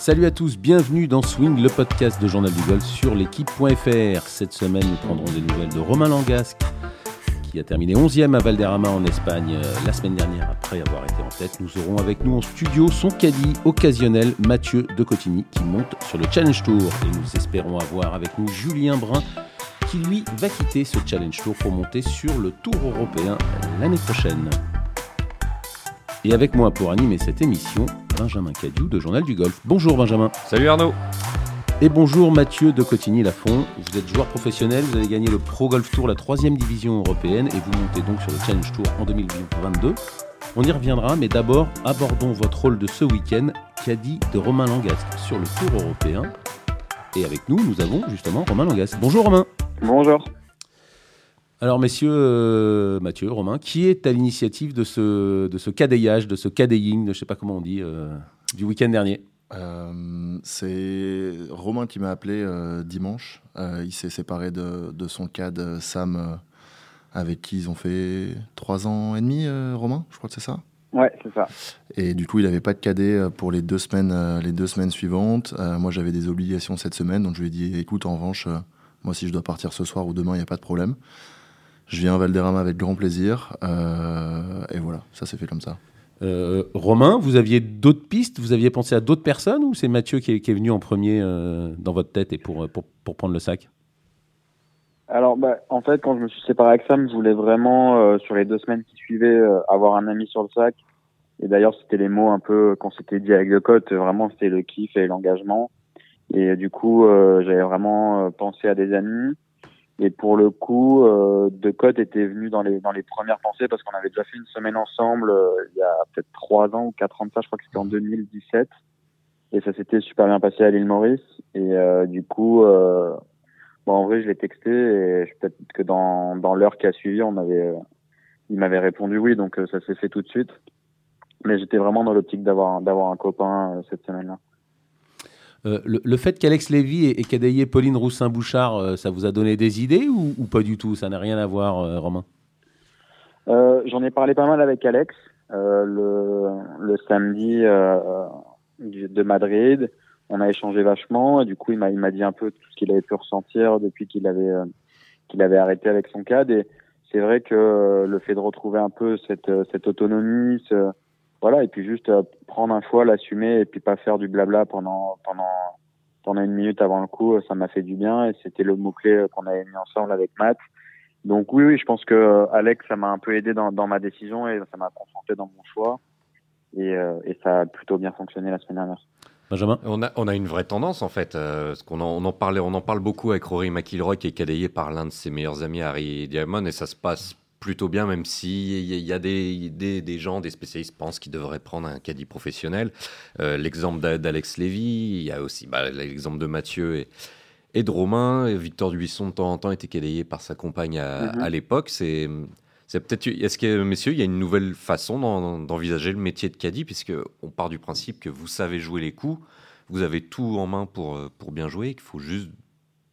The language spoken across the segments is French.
Salut à tous, bienvenue dans Swing, le podcast de Journal du Golf sur l'équipe.fr. Cette semaine, nous prendrons des nouvelles de Romain Langasque, qui a terminé 11e à Valderrama en Espagne euh, la semaine dernière après avoir été en tête. Nous aurons avec nous en studio son caddie occasionnel Mathieu de Cotigny qui monte sur le Challenge Tour. Et nous espérons avoir avec nous Julien Brun qui lui va quitter ce Challenge Tour pour monter sur le Tour européen l'année prochaine. Et avec moi pour animer cette émission, Benjamin Cadieu de Journal du Golf. Bonjour Benjamin. Salut Arnaud. Et bonjour Mathieu de Cotigny-Lafont. Vous êtes joueur professionnel, vous avez gagné le Pro Golf Tour, la troisième division européenne, et vous montez donc sur le Challenge Tour en 2022. On y reviendra, mais d'abord, abordons votre rôle de ce week-end, caddie de Romain Langasque sur le Tour européen. Et avec nous, nous avons justement Romain Langasque. Bonjour Romain. Bonjour. Alors, messieurs, euh, Mathieu, Romain, qui est à l'initiative de ce, de ce cadayage, de ce cadaying, je ne sais pas comment on dit, euh, du week-end dernier? Euh, c'est Romain qui m'a appelé euh, dimanche. Euh, il s'est séparé de, de son CAD Sam, euh, avec qui ils ont fait trois ans et demi, euh, Romain, je crois que c'est ça? Ouais, c'est ça. Et du coup, il n'avait pas de cadet pour les deux semaines, euh, les deux semaines suivantes. Euh, moi, j'avais des obligations cette semaine, donc je lui ai dit écoute, en revanche, euh, moi, si je dois partir ce soir ou demain, il n'y a pas de problème. Je viens à Valderrama avec grand plaisir. euh, et voilà, ça s'est fait comme ça. Euh, Romain, vous aviez d'autres pistes? Vous aviez pensé à d'autres personnes Ou c'est Mathieu qui est, qui est venu en premier euh, dans votre tête et pour, pour, pour prendre le sac? Alors, bah, en fait, quand je me suis séparé avec Sam, je voulais vraiment, euh, sur les deux semaines qui suivaient, euh, avoir un ami sur le sac. Et d'ailleurs, c'était les mots un peu qu'on s'était dit avec De Cote. Vraiment, c'était le kiff et l'engagement. Et du coup, euh, j'avais vraiment euh, pensé à des amis. Et pour le coup, euh, De Cote était venu dans les dans les premières pensées parce qu'on avait déjà fait une semaine ensemble euh, il y a peut-être trois ans ou quatre ans de ça. Je crois que c'était en 2017. Et ça s'était super bien passé à l'île Maurice. Et euh, du coup, euh, bon, en vrai, je l'ai texté et peut-être que dans dans l'heure qui a suivi, on avait euh, il m'avait répondu oui, donc euh, ça s'est fait tout de suite. Mais j'étais vraiment dans l'optique d'avoir d'avoir un copain euh, cette semaine-là. Euh, le, fait qu'Alex Lévy ait, cadayé Pauline Roussin-Bouchard, euh, ça vous a donné des idées ou, pas du tout? Ça n'a rien à voir, euh, Romain? J'en ai parlé pas mal avec Alex le, samedi de Madrid. On a échangé vachement. Et du coup, il m'a dit un peu tout ce qu'il avait pu ressentir depuis qu'il avait qu'il avait arrêté avec son CAD. Et c'est vrai que le fait de retrouver un peu cette cette autonomie, ce, voilà, et puis juste euh, prendre un choix, l'assumer et puis pas faire du blabla pendant pendant pendant une minute avant le coup, euh, ça m'a fait du bien et c'était le mot clé qu'on avait mis ensemble avec Matt. Donc oui, oui, je pense que euh, Alex, ça m'a un peu aidé dans, dans ma décision et ça m'a conforté dans mon choix. Et, euh, et ça a plutôt bien fonctionné la semaine dernière. Benjamin? On a, on a une vraie tendance en fait, euh, parce qu'on en, on en parlait, on en parle beaucoup avec Rory McIlroy qui est cadayé par l'un de ses meilleurs amis, Harry Diamond, et ça se passe plutôt bien, même s'il y, a- il y a des, des, des gens, des spécialistes pensent qu'ils devraient prendre un caddie professionnel. Euh, l'exemple d'A- d'Alex Lévy, il y a aussi bah, l'exemple de Mathieu et, et de Romain. Et Victor Dubuisson de temps en temps était cadayé par sa compagne à, Mhm. à l'époque. C'est c'est peut-être, est-ce que, messieurs, il y a une nouvelle façon d'en- d'envisager le métier de caddie, puisque on part du principe que vous savez jouer les coups, vous avez tout en main pour, pour bien jouer, qu'il faut juste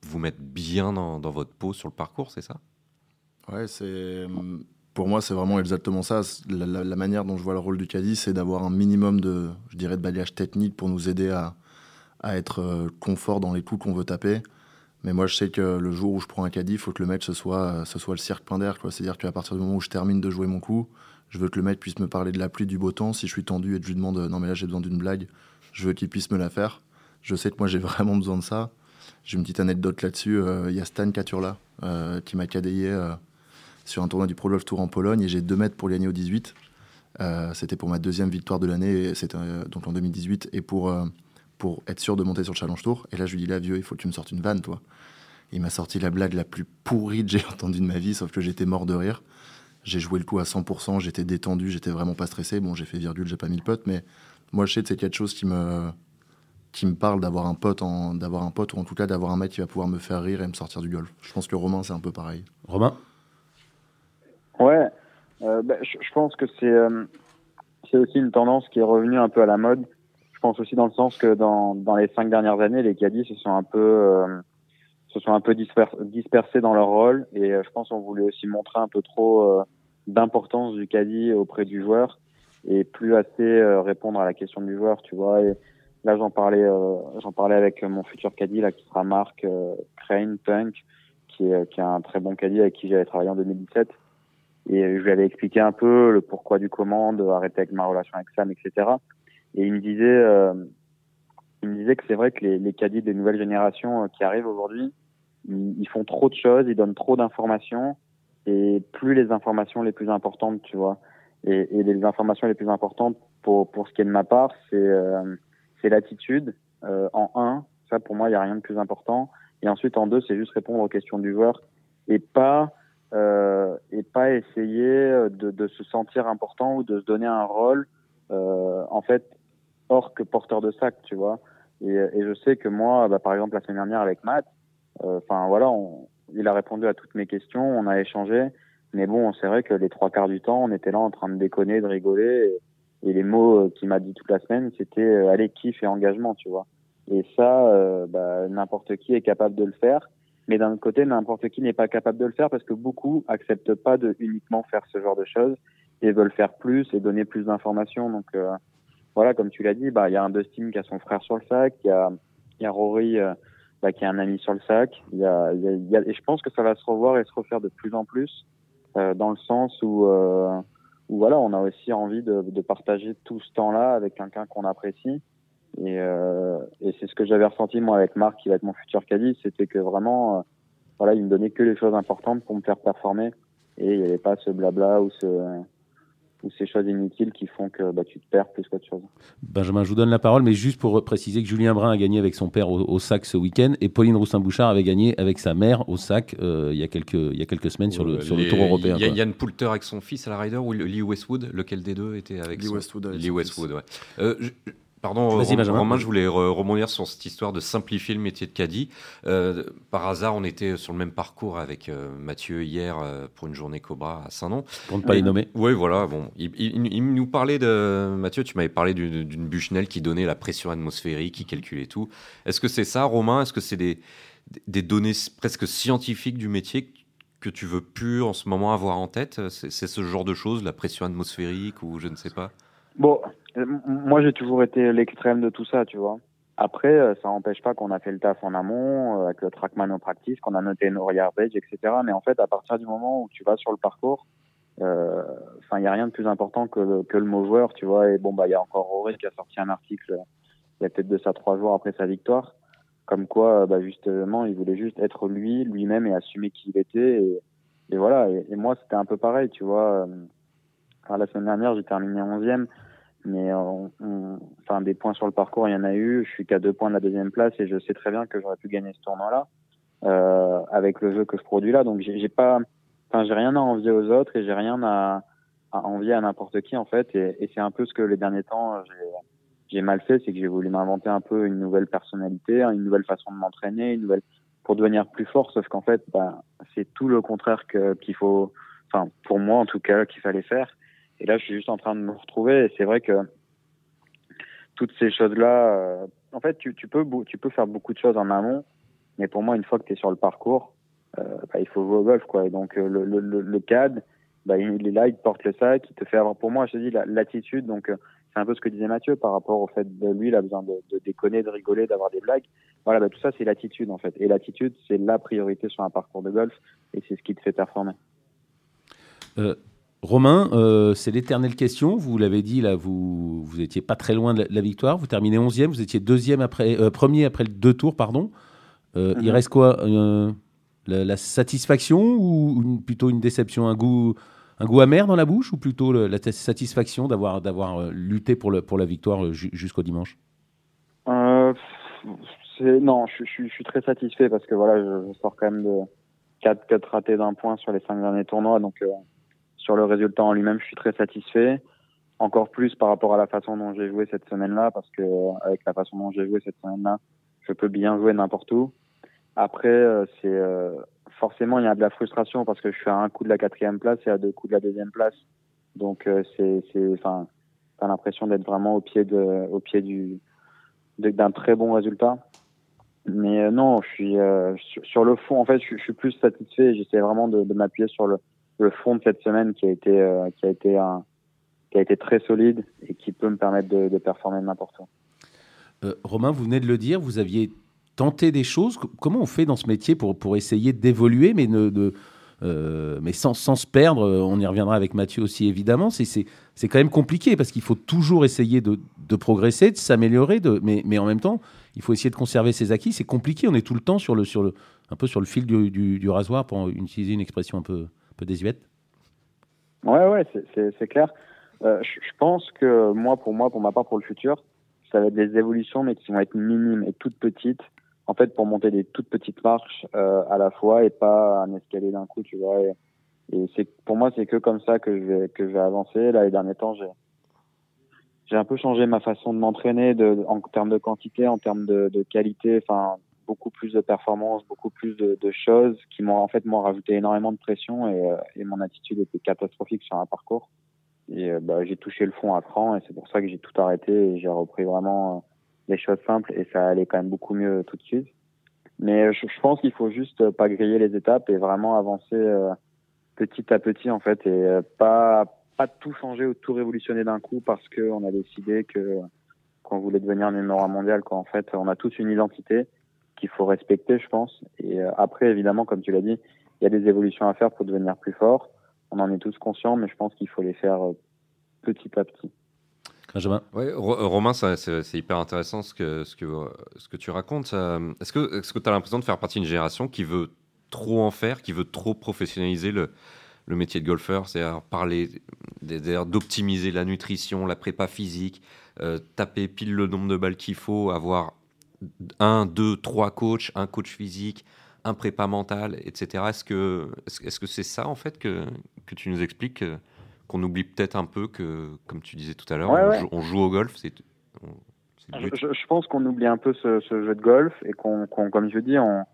vous mettre bien dans, dans votre peau sur le parcours, c'est ça? Ouais, c'est pour moi c'est vraiment exactement ça. La, manière dont je vois le rôle du caddie, c'est d'avoir un minimum de, je dirais, de balayage technique pour nous aider à, à être euh, confort dans les coups qu'on veut taper. Mais moi, je sais que le jour où je prends un caddie, il faut que le mec ce soit, euh, ce soit le cirque plein d'air. C'est-à-dire qu'à partir du moment où je termine de jouer mon coup, je veux que le mec puisse me parler de la pluie, du beau temps. Si je suis tendu et que je lui demande non mais là j'ai besoin d'une blague, je veux qu'il puisse me la faire. Je sais que moi j'ai vraiment besoin de ça. J'ai une petite anecdote là-dessus. Euh, Il y a Stan Katurla euh, qui m'a euh, sur un tournoi du Pro Golf Tour en Pologne et j'ai 2 mètres pour gagner au 18. Euh, c'était pour ma deuxième victoire de l'année, euh, donc en 2018, et pour, euh, pour être sûr de monter sur le Challenge Tour. Et là, je lui dis là, vieux, il faut que tu me sortes une vanne, toi. Il m'a sorti la blague la plus pourrie que j'ai entendue de ma vie, sauf que j'étais mort de rire. J'ai joué le coup à 100%, j'étais détendu, j'étais vraiment pas stressé. Bon, j'ai fait virgule, j'ai pas mis le pote, mais moi, je sais que c'est quelque chose qui me, qui me parle d'avoir un pote, d'avoir un pote, ou en tout cas d'avoir un mec qui va pouvoir me faire rire et me sortir du golf. Je pense que Romain, c'est un peu pareil. Romain? Ouais, euh, bah, je, pense que c'est euh, c'est aussi une tendance qui est revenue un peu à la mode. Je pense aussi dans le sens que dans, dans les cinq dernières années, les caddies se sont un peu euh, se sont un peu disper- dispersés dans leur rôle et euh, je pense qu'on voulait aussi montrer un peu trop euh, d'importance du caddie auprès du joueur et plus assez euh, répondre à la question du joueur, tu vois. Et là, j'en parlais, j'en parlais avec mon futur caddie là, qui sera Marc Crane Punk, qui est, qui est un très bon caddie avec qui j'avais travaillé en 2017. Et je lui avais expliqué un peu le pourquoi du comment, de arrêter avec ma relation avec Sam, etc. Et il me disait, il me disait que c'est vrai que les, les caddies des nouvelles générations qui arrivent aujourd'hui, ils, font trop de choses, ils donnent trop d'informations, et plus les informations les plus importantes, tu vois. Et, et les informations les plus importantes pour, pour ce qui est de ma part, c'est euh, c'est l'attitude euh, en un. Ça, pour moi, il n'y a rien de plus important. Et ensuite, en deux, c'est juste répondre aux questions du joueur et pas euh, et pas essayer de, de, se sentir important ou de se donner un rôle euh, en fait hors que porteur de sac, tu vois. Et, et je sais que moi, bah, par exemple, la semaine dernière avec Matt, euh, enfin voilà, on, il a répondu à toutes mes questions, on a échangé. Mais bon, c'est vrai que les trois quarts du temps, on était là en train de déconner, de rigoler. Et, les mots euh, qu'il m'a dit toute la semaine, c'était euh, allez, kiff et engagement, tu vois. Et ça, bah, n'importe qui est capable de le faire. Mais d'un autre côté, n'importe qui n'est pas capable de le faire parce que beaucoup acceptent pas de uniquement faire ce genre de choses et veulent faire plus et donner plus d'informations. Donc voilà, comme tu l'as dit, bah il y a un Dustin qui a son frère sur le sac, il y a, y a Rory bah, qui a un ami sur le sac. Il y a, il y a, et je pense que ça va se revoir et se refaire de plus en plus, euh, dans le sens où, euh, où voilà, on a aussi envie de, de partager tout ce temps-là avec quelqu'un qu'on apprécie. Et, euh, et c'est ce que j'avais ressenti moi avec Marc, qui va être mon futur caddie, c'était que vraiment, euh, voilà, il me donnait que les choses importantes pour me faire performer. Et il n'y avait pas ce blabla ou ce, ou ces choses inutiles qui font que bah, tu te perds plus qu'autre chose. Benjamin, je vous donne la parole, mais juste pour préciser que Julien Brun a gagné avec son père au, sac ce week-end et Pauline Roussin-Bouchard avait gagné avec sa mère au sac euh, il, y a quelques, il y a quelques semaines sur le, sur le Tour européen. Il y a Yann Poulter avec son fils à la Ryder ou Lee Westwood, lequel des deux était avec Lee Westwood. Lee Westwood, ouais. Euh, Pardon, Romain, je voulais rebondir sur cette histoire de simplifier le métier de caddie. Euh, par hasard, on était sur le même parcours avec euh, Mathieu hier euh, pour une journée Cobra à Saint-Nom. Pour ne pas les nommer. Oui, voilà. Bon, il, nous parlait de Mathieu. Tu m'avais parlé d'une Bushnell qui donnait la pression atmosphérique, qui calculait tout. Est-ce que c'est ça, Romain? Est-ce que c'est des, des données presque scientifiques du métier que tu veux plus en ce moment avoir en tête? C'est ce genre de choses, la pression atmosphérique ou je ne sais pas? Bon, moi j'ai toujours été l'extrême de tout ça, tu vois. Après, euh, ça n'empêche pas qu'on a fait le taf en amont, euh, avec le trackman au practice, qu'on a noté nos yardage, etc. Mais en fait, à partir du moment où tu vas sur le parcours, enfin, il n'y a rien de plus important que le, que le mot joueur, tu vois. Et bon, bah, il y a encore Rory qui a sorti un article, il y a peut-être de ça trois jours après sa victoire, comme quoi, bah, justement, il voulait juste être lui, lui-même et assumer qui il était. Et, voilà. Et, et moi, c'était un peu pareil, tu vois. Enfin, la semaine dernière, j'ai terminé 11e. Mais on, enfin, des points sur le parcours, il y en a eu. Je suis qu'à deux points de la deuxième place et je sais très bien que j'aurais pu gagner ce tournoi-là euh, avec le jeu que je produis là. Donc j'ai pas, enfin, j'ai rien à envier aux autres et j'ai rien à, envier à n'importe qui en fait. Et, c'est un peu ce que les derniers temps j'ai mal fait, c'est que j'ai voulu m'inventer un peu une nouvelle personnalité, une nouvelle façon de m'entraîner, une nouvelle pour devenir plus fort. Sauf qu'en fait, bah, c'est tout le contraire qu'il faut, enfin pour moi en tout cas, qu'il fallait faire. Et là, je suis juste en train de me retrouver. Et c'est vrai que toutes ces choses-là, euh, en fait, tu, tu, peux, tu peux faire beaucoup de choses en amont. Mais pour moi, une fois que tu es sur le parcours, euh, bah, il faut jouer au golf. Quoi. Et donc, euh, le, le, le, CAD, bah, il est là, il te porte le sac, il te fait avoir, pour moi, je te dis, l'attitude. Donc, euh, c'est un peu ce que disait Mathieu par rapport au fait de lui, il a besoin de, de déconner, de rigoler, d'avoir des blagues. Voilà, bah, tout ça, c'est l'attitude, en fait. Et l'attitude, c'est la priorité sur un parcours de golf. Et c'est ce qui te fait performer. Euh, Romain, euh, c'est l'éternelle question. Vous l'avez dit, là, vous, vous étiez pas très loin de la, victoire. Vous terminez 11e, vous étiez deuxième après, euh, premier après le deux tours, pardon. Euh, il mhm. reste quoi la, satisfaction ou plutôt une déception un goût, un goût amer dans la bouche ou plutôt la satisfaction d'avoir, d'avoir lutté pour, le, pour la victoire jusqu'au dimanche? Non, je, je, suis très satisfait parce que voilà, je, sors quand même de 4, 4 ratés d'un point sur les 5 derniers tournois. Donc sur le résultat en lui-même, je suis très satisfait. Encore plus par rapport à la façon dont j'ai joué cette semaine-là, parce que avec la façon dont j'ai joué cette semaine-là, je peux bien jouer n'importe où. Après, euh, c'est euh, forcément il y a de la frustration parce que je suis à un coup de la quatrième place et à deux coups de la deuxième place. Donc euh, c'est, c'est, enfin, t'as l'impression d'être vraiment au pied de, au pied du, d'un très bon résultat. Mais non, je suis sur, le fond. En fait, je, suis plus satisfait. J'essaie vraiment de, de m'appuyer sur le, le fond de cette semaine qui a été euh, qui a été un, qui a été très solide et qui peut me permettre de, de performer n'importe où. Romain, vous venez de le dire, vous aviez tenté des choses. Comment on fait dans ce métier pour, pour essayer d'évoluer, mais de, euh, mais sans, sans, se perdre, euh, on y reviendra avec Mathieu aussi évidemment, c'est quand même compliqué parce qu'il faut toujours essayer de, de progresser, de s'améliorer, mais, mais en même temps, il faut essayer de conserver ses acquis. C'est compliqué, on est tout le temps sur le, sur le, un peu sur le fil du, du, rasoir pour utiliser une expression un peu, peu désuète. Ouais, ouais, c'est clair. Euh, je, pense que moi, pour moi, pour ma part, pour le futur, ça va être des évolutions, mais qui vont être minimes et toutes petites en fait, pour monter des toutes petites marches euh, à la fois et pas un escalier d'un coup, tu vois. Et, c'est pour moi, c'est que comme ça que je vais avancer. Là, les derniers temps, j'ai un peu changé ma façon de m'entraîner en termes de quantité, en termes de, de qualité. Enfin, beaucoup plus de performance, beaucoup plus de, choses qui m'ont en fait m'ont rajouté énormément de pression et, euh, mon attitude était catastrophique sur un parcours. Et euh, bah, j'ai touché le fond à cran et c'est pour ça que j'ai tout arrêté et j'ai repris vraiment les choses simples et ça allait quand même beaucoup mieux tout de suite. Mais je, pense qu'il faut juste pas griller les étapes et vraiment avancer euh, petit à petit en fait et euh, pas pas tout changer ou tout révolutionner d'un coup parce que on a décidé que qu'on voulait devenir numéro un mondial quoi. En fait, on a tous une identité qu'il faut respecter, je pense. Et euh, après, évidemment, comme tu l'as dit, il y a des évolutions à faire pour devenir plus fort. On en est tous conscients, mais je pense qu'il faut les faire petit à petit. Ouais, Romain, c'est hyper intéressant ce que, ce que, ce que tu racontes. Est-ce que tu as l'impression de faire partie d'une génération qui veut trop en faire, qui veut trop professionnaliser le, le métier de golfeur C'est-à-dire parler, d'optimiser la nutrition, la prépa physique, euh, taper pile le nombre de balles qu'il faut, avoir un, deux, trois coachs, un coach physique, un prépa mental, etc. Est-ce que c'est -ce c'est ça en fait que, que tu nous expliques qu'on oublie peut-être un peu que, comme tu disais tout à l'heure, on, joue au golf. C'est, je, pense qu'on oublie un peu ce, jeu de golf et qu'on, comme je dis, on,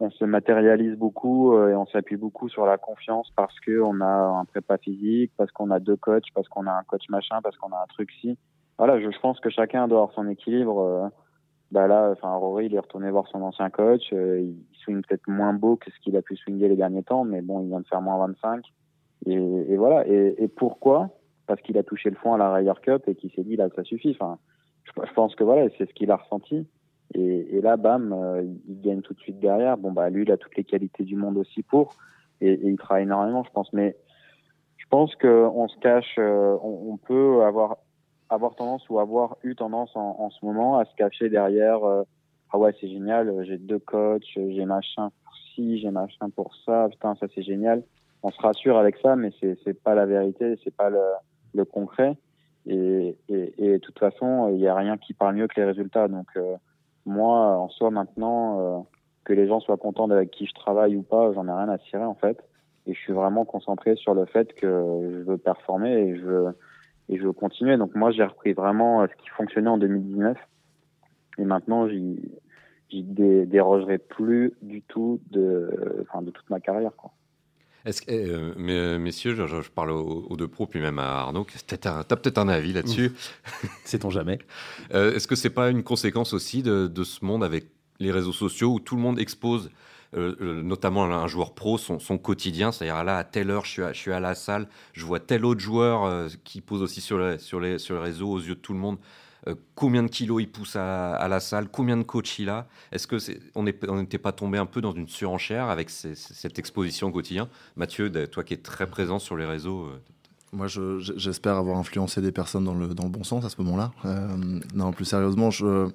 on se matérialise beaucoup euh, et on s'appuie beaucoup sur la confiance parce qu'on a un prépa physique, parce qu'on a deux coachs, parce qu'on a un coach machin, parce qu'on a un truc ci. Voilà, je, pense que chacun doit avoir son équilibre. Bah là, enfin Rory, il est retourné voir son ancien coach. Euh, il swing peut-être moins beau que ce qu'il a pu swinger les derniers temps, mais bon, il vient de faire moins 25. Et, et voilà. Et, et pourquoi? Parce qu'il a touché le fond à la Ryder Cup et qu'il s'est dit là, ça suffit. Enfin, je, pense que voilà, c'est ce qu'il a ressenti. Et, et là, bam, euh, il gagne tout de suite derrière. Bon, bah lui, il a toutes les qualités du monde aussi pour. Et, et il travaille énormément, je pense. Mais je pense qu'on se cache, euh, on, peut avoir avoir tendance ou avoir eu tendance en, en ce moment à se cacher derrière. Euh, ah ouais, c'est génial, j'ai deux coachs, j'ai machin pour ci, j'ai machin pour ça. Putain, ça c'est génial on se rassure avec ça, mais c'est c'est pas la vérité, c'est pas le, le concret. Et, et, et, de toute façon, il n'y a rien qui parle mieux que les résultats. Donc euh, moi, en soi, maintenant, euh, que les gens soient contents avec qui je travaille ou pas, j'en ai rien à cirer en fait. Et je suis vraiment concentré sur le fait que je veux performer et je veux, et je veux continuer. Donc moi, j'ai repris vraiment ce qui fonctionnait en 2019. Et maintenant, j'y dérogerai plus du tout de, enfin, de toute ma carrière. Quoi. Est-ce que, euh, euh, messieurs, je, parle aux, deux pros, puis même à Arnaud, tu as peut-être un avis là-dessus. Sait-on jamais euh, Est-ce que c'est pas une conséquence aussi de, ce monde avec les réseaux sociaux où tout le monde expose, notamment un joueur pro, son, quotidien C'est-à-dire là, à telle heure, je suis à, la salle, je vois tel autre joueur qui pose aussi sur, sur, les, sur les réseaux aux yeux de tout le monde. Euh, combien de kilos il pousse à, la salle, combien de coachs il a? Est-ce que on n'était pas tombé un peu dans une surenchère avec cette exposition au quotidien? Mathieu, toi qui es très présent sur les réseaux. Euh, moi, j'espère avoir influencé des personnes dans le, dans le bon sens à ce moment-là. Euh, non, plus sérieusement, je,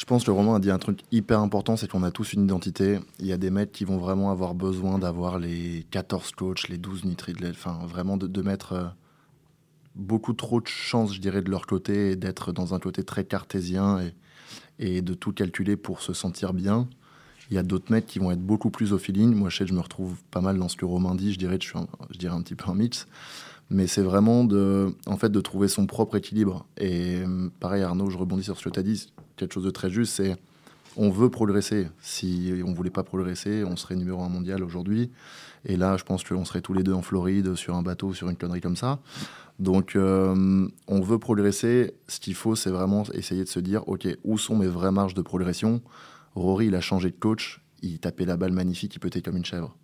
je pense que le roman a dit un truc hyper important, c'est qu'on a tous une identité. Il y a des mecs qui vont vraiment avoir besoin d'avoir les 14 coachs, les 12 nitri enfin vraiment de, mettre beaucoup trop de chance, je dirais, de leur côté, d'être dans un côté très cartésien et, de tout calculer pour se sentir bien. Il y a d'autres mecs qui vont être beaucoup plus au feeling. Moi, je sais je me retrouve pas mal dans ce que Romain dit. Je dirais je suis un, je dirais un petit peu un mix. Mais c'est vraiment en fait, de trouver son propre équilibre. Et pareil, Arnaud, je rebondis sur ce que tu as dit. Quelque chose de très juste, c'est on veut progresser. Si on voulait pas progresser, on serait numéro un mondial aujourd'hui. Et là, je pense qu'on serait tous les deux en Floride sur un bateau, sur une connerie comme ça. Donc, euh, on veut progresser. Ce qu'il faut, c'est vraiment essayer de se dire, OK, où sont mes vraies marges de progression? Rory, il a changé de coach. Il tapait la balle magnifique, il être comme une chèvre.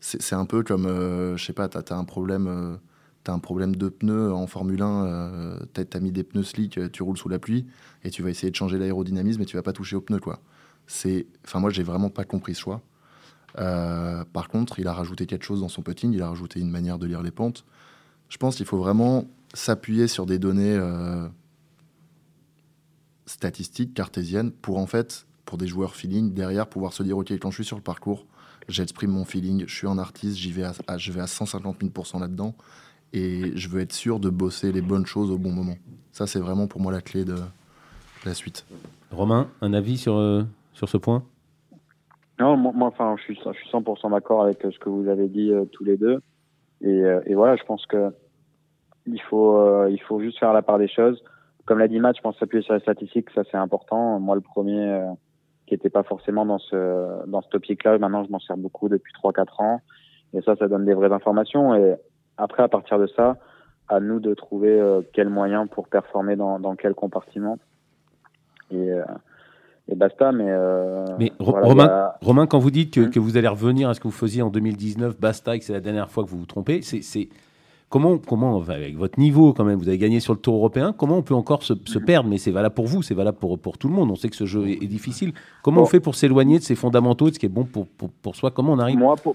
C'est un peu comme, euh, je sais pas, tu as, un problème, euh, tu as un problème de pneus en Formule 1, tu as, mis des pneus slick, tu roules sous la pluie, et tu vas essayer de changer l'aérodynamisme et tu vas pas toucher aux pneus. Quoi. Enfin, moi, j'ai vraiment pas compris ce choix. par contre, il a rajouté quelque chose dans son putting, il a rajouté une manière de lire les pentes. Je pense qu'il faut vraiment s'appuyer sur des données statistiques cartésiennes pour en fait, pour des joueurs feeling, derrière pouvoir se dire ok, quand je suis sur le parcours, j'exprime mon feeling, je suis un artiste, j'y vais à, je vais à 150 000% là-dedans et je veux être sûr de bosser les bonnes choses au bon moment. Ça, c'est vraiment pour moi la clé de la suite. Romain, un avis sur, euh, sur ce point? Non, moi, enfin, je suis, je suis 100% d'accord avec euh, ce que vous avez dit euh, tous les deux. Et, et, voilà, je pense que il faut, il faut juste faire la part des choses comme l'a dit Matt, je pense s'appuyer sur les statistiques, ça c'est important. Moi, le premier euh, qui n'était pas forcément dans ce dans ce topic-là, maintenant je m'en sers beaucoup depuis 3-4 ans. Et ça, ça donne des vraies informations. Et après, à partir de ça, à nous de trouver euh, quel moyen pour performer dans, dans quel compartiment. Et, euh, et basta. Mais, mais Romain, Romain, quand vous dites que, hmm. que, vous allez revenir à ce que vous faisiez en 2019, basta, et que c'est la dernière fois que vous vous trompez, c'est Comment, comment, avec votre niveau quand même, vous avez gagné sur le Tour européen, comment on peut encore se, perdre? Mais c'est valable pour vous, c'est valable pour, pour tout le monde. On sait que ce jeu est, difficile. Comment on fait pour s'éloigner de ses fondamentaux, de ce qui est bon pour, pour, soi? Comment on arrive? Moi pour,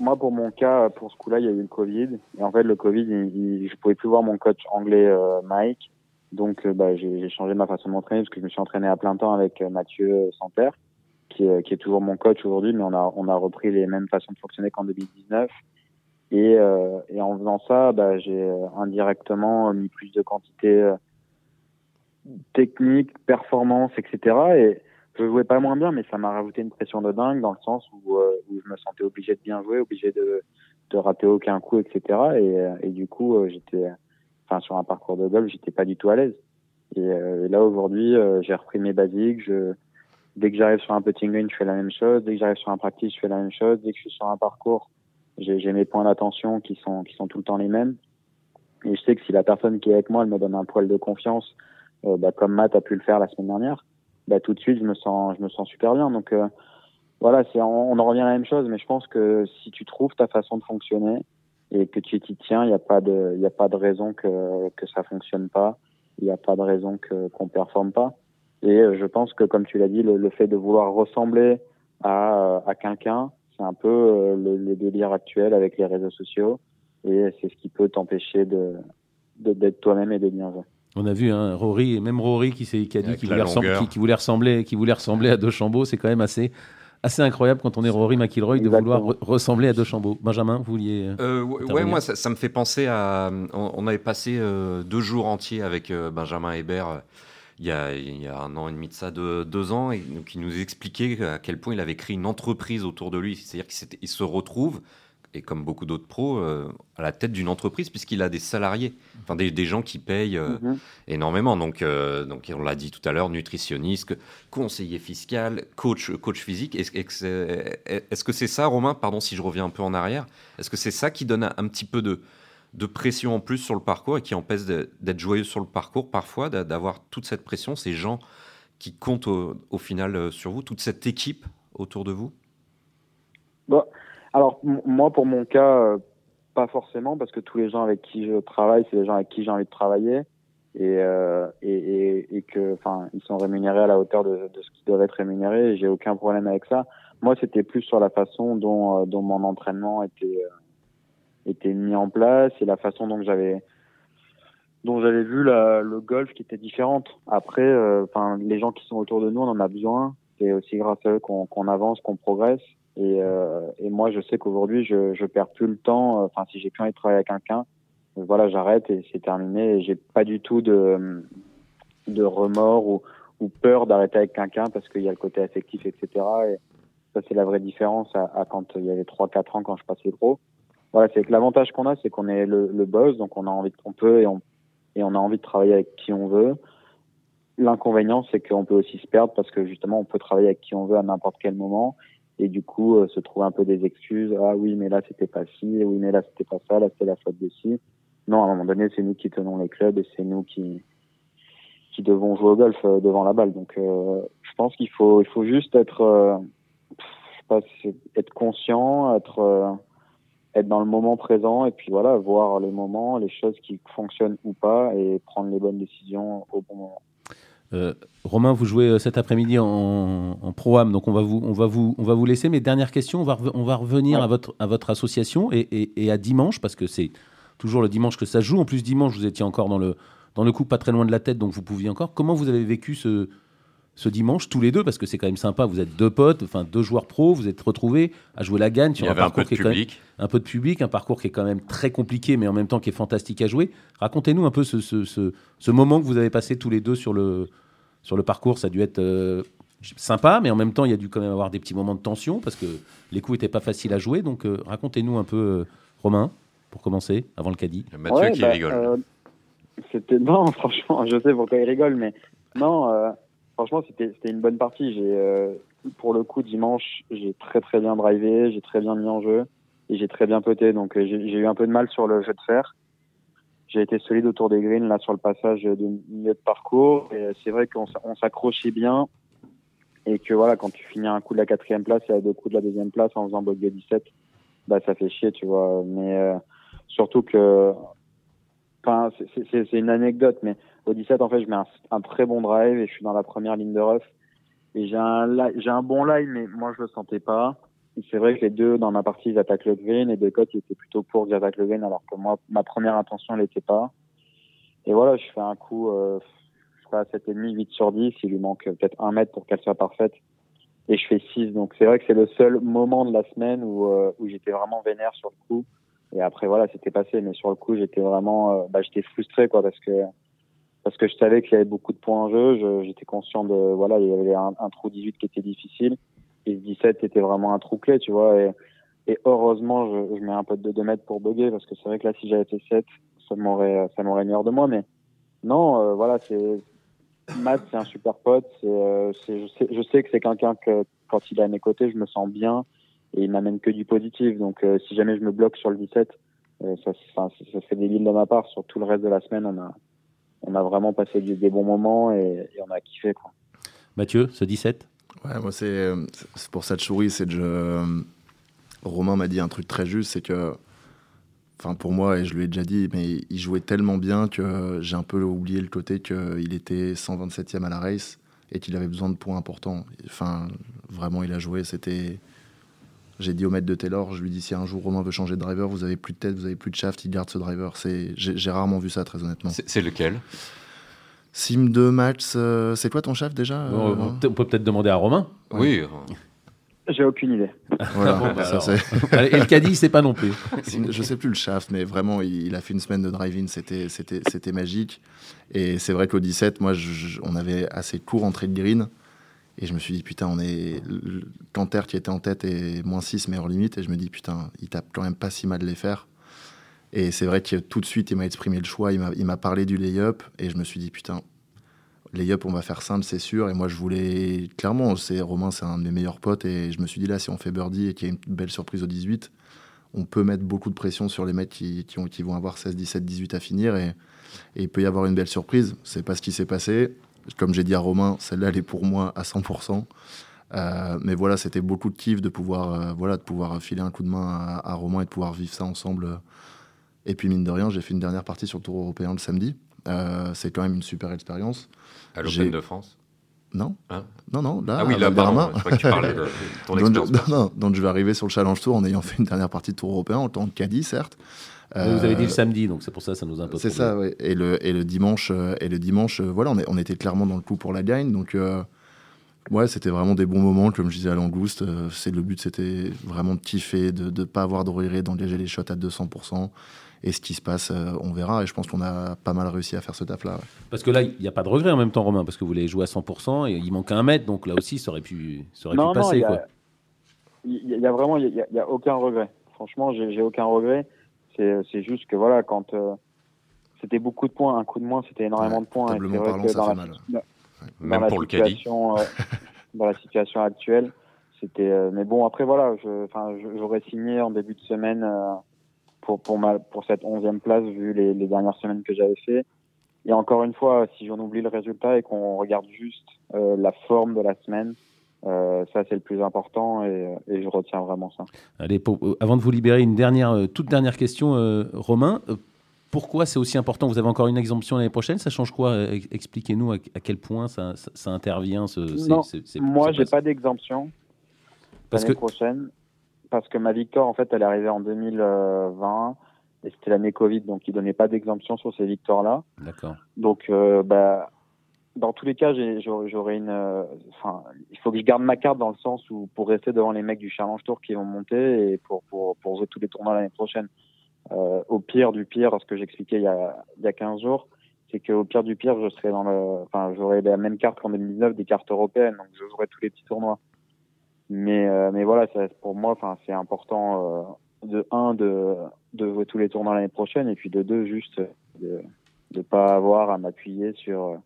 moi, pour mon cas, pour ce coup-là, il y a eu le Covid. Et en fait, le Covid, je je pouvais plus voir mon coach anglais, euh, Mike. Donc, euh, bah, j'ai changé ma façon de m'entraîner parce que je me suis entraîné à plein temps avec euh, Mathieu Santerre, qui est, toujours mon coach aujourd'hui, mais on a, on a repris les mêmes façons de fonctionner qu'en 2019. Et, en faisant ça, bah, j'ai indirectement mis plus de quantité technique, performance, etc. Et je jouais pas moins bien, mais ça m'a rajouté une pression de dingue dans le sens où, où je me sentais obligé de bien jouer, obligé de, de rater aucun coup, etc. Et, et du coup, j'étais, enfin, sur un parcours de golf, j'étais pas du tout à l'aise. Et, et, là aujourd'hui, j'ai repris mes basiques. Je, dès que j'arrive sur un putting green, je fais la même chose. Dès que j'arrive sur un practice, je fais la même chose. Dès que je suis sur un parcours, j'ai mes points d'attention qui sont, qui sont tout le temps les mêmes. Et je sais que si la personne qui est avec moi, elle me donne un poil de confiance, euh, bah, comme Matt a pu le faire la semaine dernière, bah, tout de suite, je me sens, je me sens super bien. Donc, euh, voilà, c'est, on, en revient à la même chose, mais je pense que si tu trouves ta façon de fonctionner et que tu t'y tiens, il n'y a pas de, il a pas de raison que, que ça fonctionne pas. Il n'y a pas de raison que, qu'on performe pas. Et euh, je pense que, comme tu l'as dit, le, le fait de vouloir ressembler à, à quelqu'un, c'est un peu euh, le, délire actuel avec les réseaux sociaux et c'est ce qui peut t'empêcher de d'être toi-même et de bien jouer. On a vu hein, Rory, et même Rory qui, qui a dit qu'il voulait, voulait, ressembler, qui voulait ressembler à. C'est quand même assez, assez incroyable quand on est Rory McIlroy de vouloir ressembler à DeChambeau. Benjamin, vous vouliez. Euh, euh ouais, moi, ça, me fait penser à. On, avait passé euh, deux jours entiers avec Benjamin Hébert il y, a, il y, a, un an et demi de ça, de, deux ans, et il nous expliquait à quel point il avait créé une entreprise autour de lui. C'est-à-dire qu'il se retrouve, et comme beaucoup d'autres pros, euh, à la tête d'une entreprise, puisqu'il a des salariés, enfin des, des gens qui payent euh, mhm. énormément. Donc, euh, donc on l'a dit tout à l'heure, nutritionniste, conseiller fiscal, coach, coach physique. Est-ce est, que c'est ça, Romain? Pardon si je reviens un peu en arrière. Est-ce que c'est ça qui donne un petit peu de de pression en plus sur le parcours et qui empêche d'être joyeux sur le parcours parfois, d'avoir toute cette pression, ces gens qui comptent au, final euh, sur vous, toute cette équipe autour de vous? Bon, Alors, moi, pour mon cas, euh, pas forcément, parce que tous les gens avec qui je travaille, c'est les gens avec qui j'ai envie de travailler et, euh, et, et, que, enfin, ils sont rémunérés à la hauteur de, de ce qu'ils doivent être rémunérés et j'ai aucun problème avec ça. Moi, c'était plus sur la façon dont, dont mon entraînement était était mis en place et la façon dont j'avais dont j'avais vu la, le golf qui était différente. Après, euh, enfin, les gens qui sont autour de nous, on en a besoin. C'est aussi grâce à eux qu'on avance, qu'on progresse. Et, euh, et, moi, je sais qu'aujourd'hui, je, je perds plus le temps. Enfin, si j'ai plus envie de travailler avec quelqu'un, voilà, j'arrête et c'est terminé. Et j'ai pas du tout de, remords ou, peur d'arrêter avec quelqu'un parce qu'il y a le côté affectif, etc. Et ça, c'est la vraie différence à, quand il y avait 3-4 ans quand je passais gros voilà, c'est que l'avantage qu'on a, c'est qu'on est le, boss, donc on a envie, on peut et on a envie de travailler avec qui on veut. L'inconvénient, c'est qu'on peut aussi se perdre parce que justement, on peut travailler avec qui on veut à n'importe quel moment et du coup euh, se trouver un peu des excuses. Ah oui, mais là c'était pas ci, oui, mais là c'était pas ça, là c'était la faute de ci. Non, à un moment donné, c'est nous qui tenons les clubs et c'est nous qui qui devons jouer au golf euh, devant la balle. Donc, euh, je pense qu'il faut il faut juste être, je sais pas, être conscient, être être dans le moment présent et puis voilà, voir les moments, les choses qui fonctionnent ou pas et prendre les bonnes décisions au bon moment. Euh, Romain, vous jouez euh, cet après-midi en, en pro-am, donc on va, vous, on, va vous, on va vous laisser. Mais dernière question, on va, on va revenir à, votre, à votre association et, et, et à dimanche, parce que c'est toujours le dimanche que ça joue. En plus, dimanche, vous étiez encore dans le, dans le coup, pas très loin de la tête, donc vous pouviez encore. Comment vous avez vécu ce, ce dimanche, tous les deux, parce que c'est quand même sympa. Vous êtes deux potes, enfin deux joueurs pros, vous êtes retrouvés à jouer la gagne sur un parcours un qui est public. un peu de public, un parcours qui est quand même très compliqué, mais en même temps qui est fantastique à jouer. Racontez-nous un peu ce, ce, ce, moment que vous avez passé tous les deux sur le, sur le parcours. Ça a dû être euh, sympa, mais en même temps, il y a dû quand même avoir des petits moments de tension parce que les coups n'étaient pas faciles à jouer. Donc euh, racontez-nous un peu, euh, Romain, pour commencer, avant le caddie. Mathieu qui bah, rigole. C'était non, franchement, je sais pourquoi il rigole, mais non franchement, c'était une bonne partie. J'ai, euh, pour le coup, dimanche, j'ai très très bien drivé, j'ai très bien mis en jeu et j'ai très bien poté. Donc euh, j'ai eu un peu de mal sur le jeu de fer. J'ai été solide autour des greens là sur le passage de milieu de parcours. Et c'est vrai qu'on s'accrochait bien et que voilà, quand tu finis un coup de la quatrième place et à deux coups de la deuxième place en faisant bogey 17, bah ça fait chier, tu vois. Mais euh, surtout que, enfin, c'est une anecdote, mais au 17, en fait, je mets un, très bon drive et je suis dans la première ligne de rough. Et j'ai un, un bon line, mais moi, je le sentais pas. C'est vrai que les deux, dans ma partie, ils attaquent le green et deux cotes, ils étaient plutôt pour que j'attaque le green, alors que moi, ma première intention, elle n'était pas. Et voilà, je fais un coup, euh, je crois, à 7,5, 8 sur 10. Il lui manque peut-être un mètre pour qu'elle soit parfaite. Et je fais 6. Donc, c'est vrai que c'est le seul moment de la semaine où, euh, où j'étais vraiment vénère sur le coup. Et après, voilà, c'était passé. Mais sur le coup, j'étais vraiment, euh, bah, j'étais frustré, quoi, parce que parce que je savais qu'il y avait beaucoup de points en jeu. J'étais conscient de voilà, il y avait un, trou 18 qui était difficile et 17 était vraiment un trou clé, tu vois. Et, et heureusement, je, je, mets un peu de 2 mètres pour bugger parce que c'est vrai que là, si j'avais fait 7, ça m'aurait ça m'aurait mis hors de moi. Mais non, euh, voilà, c'est Matt, c'est un super pote. Euh, je, je sais que c'est quelqu'un que quand il est à mes côtés, je me sens bien et il m'amène que du positif. Donc, euh, si jamais je me bloque sur le 17, ça, ça, ça fait des lignes de ma part. Sur tout le reste de la semaine, on a on a vraiment passé des, bons moments et, on a kiffé. Quoi. Mathieu, ce 17 Ouais, moi, c'est pour cette souris, c'est que je... Romain m'a dit un truc très juste, c'est que, enfin, pour moi, et je lui ai déjà dit, mais il jouait tellement bien que j'ai un peu oublié le côté qu'il était 127e à la race et qu'il avait besoin de points importants. Enfin, vraiment, il a joué, c'était j'ai dit au maître de Taylor, je lui dis si un jour Romain veut changer de driver, vous avez plus de tête, vous avez plus de shaft, il garde ce driver. C'est, j'ai, rarement vu ça très honnêtement. C'est, lequel? Sim 2 Max, euh, c'est quoi ton shaft déjà euh, On peut peut-être demander à Romain. Oui. J'ai aucune idée. Voilà, bon, bah ça, et le caddie, c'est pas non plus. je sais plus le shaft, mais vraiment, il, a fait une semaine de driving, c'était, c'était, c'était magique. Et c'est vrai qu'au 17, moi, on avait assez court entrée de green. Et je me suis dit, putain, on est. Canter qui était en tête est moins 6, meilleure limite. Et je me dis, putain, il tape quand même pas si mal les faire. Et c'est vrai que tout de suite, il m'a exprimé le choix. Il m'a parlé du lay-up. Et je me suis dit, putain, lay-up, on va faire simple, c'est sûr. Et moi, je voulais. Clairement, Romain, c'est un de mes meilleurs potes. Et je me suis dit, là, si on fait birdie et qu'il y a une belle surprise au 18, on peut mettre beaucoup de pression sur les mecs qui, qui vont avoir 16, 17, 18 à finir. Et, et il peut y avoir une belle surprise. C'est pas ce qui s'est passé. Comme j'ai dit à Romain, celle-là, elle est pour moi à 100%. Euh, mais voilà, c'était beaucoup de kiff de pouvoir, euh, voilà, de pouvoir filer un coup de main à, Romain et de pouvoir vivre ça ensemble. Et puis, mine de rien, j'ai fait une dernière partie sur le Tour européen le samedi. Euh, c'est quand même une super expérience. À l'Open de France non. Hein non, non, là, ah oui, là, je crois que tu parlais de ton expérience. Non, donc je vais arriver sur le Challenge Tour en ayant fait une dernière partie de Tour européen en tant que caddie, certes. Vous avez dit le samedi, donc c'est pour ça que ça nous a un peu C'est ça, oui. Et le, et le dimanche, et le dimanche voilà, on, est, on, était clairement dans le coup pour la gagne. Donc, Ouais, c'était vraiment des bons moments, comme je disais à Langouste. Euh, c'est le but, c'était vraiment de kiffer, de ne pas avoir de regret, d'engager les shots à 200%. Et ce qui se passe, euh, on verra. Et je pense qu'on a pas mal réussi à faire ce taf-là. Parce que là, il n'y a pas de regret en même temps, Romain, parce que vous voulez jouer à 100% et il manque un mètre, donc là aussi, ça aurait pu, ça aurait pu passer. Il y, a vraiment, il n'y a, aucun regret. Franchement, j'ai aucun regret. C'est juste que voilà, quand euh, c'était beaucoup de points, un coup de moins, c'était énormément de points. Et parlant, ça fait mal. Même pour le caddie. Euh, dans la situation actuelle, c'était. Euh, mais bon, après voilà, j'aurais signé en début de semaine euh, pour pour ma pour cette onzième place vu les, les dernières semaines que j'avais fait. Et encore une fois, si j'en oublie le résultat et qu'on regarde juste la forme de la semaine, ça, c'est le plus important et, je retiens vraiment ça. Allez, avant de vous libérer, une dernière, toute dernière question, Romain. Pourquoi c'est aussi important? Vous avez encore une exemption l'année prochaine? Ça change quoi? Expliquez-nous à, quel point ça, intervient. Ce, non, moi, j'ai pas d'exemption l'année que... prochaine parce que ma victoire, en fait, elle est arrivée en 2020 et c'était l'année Covid, donc il donnait pas d'exemption sur ces victoires-là. D'accord. Donc, euh, bah, dans tous les cas, j'aurais une. Euh, enfin, il faut que je garde ma carte dans le sens où pour rester devant les mecs du Challenge Tour qui vont monter et pour pour pour jouer tous les tournois l'année prochaine. Euh, au pire du pire, ce que j'expliquais il y a il y a 15 jours, c'est qu'au pire du pire, je serais dans le. Enfin, j'aurais la même carte qu'en 2019, des cartes européennes, donc je jouerais tous les petits tournois. Mais euh, mais voilà, ça, pour moi, enfin, c'est important de un de de jouer tous les tournois l'année prochaine et puis de deux juste de ne pas avoir à m'appuyer sur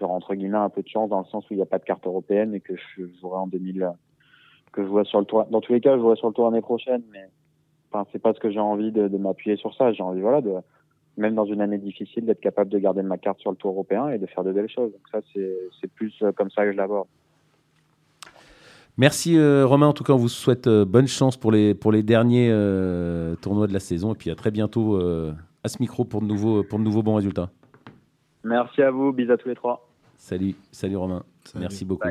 sur entre guillemets un peu de chance dans le sens où il n'y a pas de carte européenne et que je jouerai en 2000 que je vois sur le tour dans tous les cas je jouerai sur le tour l'année prochaine mais enfin c'est pas ce que j'ai envie de, de m'appuyer sur ça. J'ai envie voilà de même dans une année difficile d'être capable de garder ma carte sur le tour européen et de faire de belles choses. Donc ça c'est plus comme ça que je l'aborde. Merci euh, Romain, en tout cas on vous souhaite euh, bonne chance pour les, pour les derniers euh, tournois de la saison. Et puis à très bientôt à ce micro pour de nouveaux, pour de nouveaux bons résultats. Merci à vous, bisous à tous les trois. Salut, salut Romain, merci beaucoup.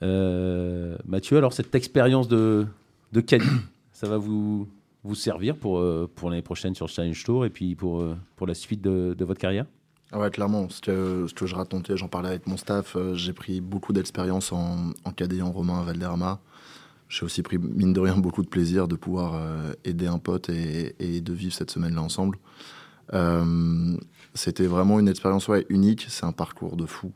Mathieu, alors cette expérience de, de Cali, ça va vous, vous servir pour, pour l'année prochaine sur Challenge Tour et puis pour, pour la suite de, de votre carrière? Ah ouais, clairement. Ce que, ce que je racontais, j'en parlais avec mon staff. Euh, j'ai pris beaucoup d'expérience en, en cadet en romain à Valderrama. J'ai aussi pris, mine de rien, beaucoup de plaisir de pouvoir euh, aider un pote et, et, de vivre cette semaine-là ensemble. Euh, c'était vraiment une expérience unique. C'est un parcours de fou.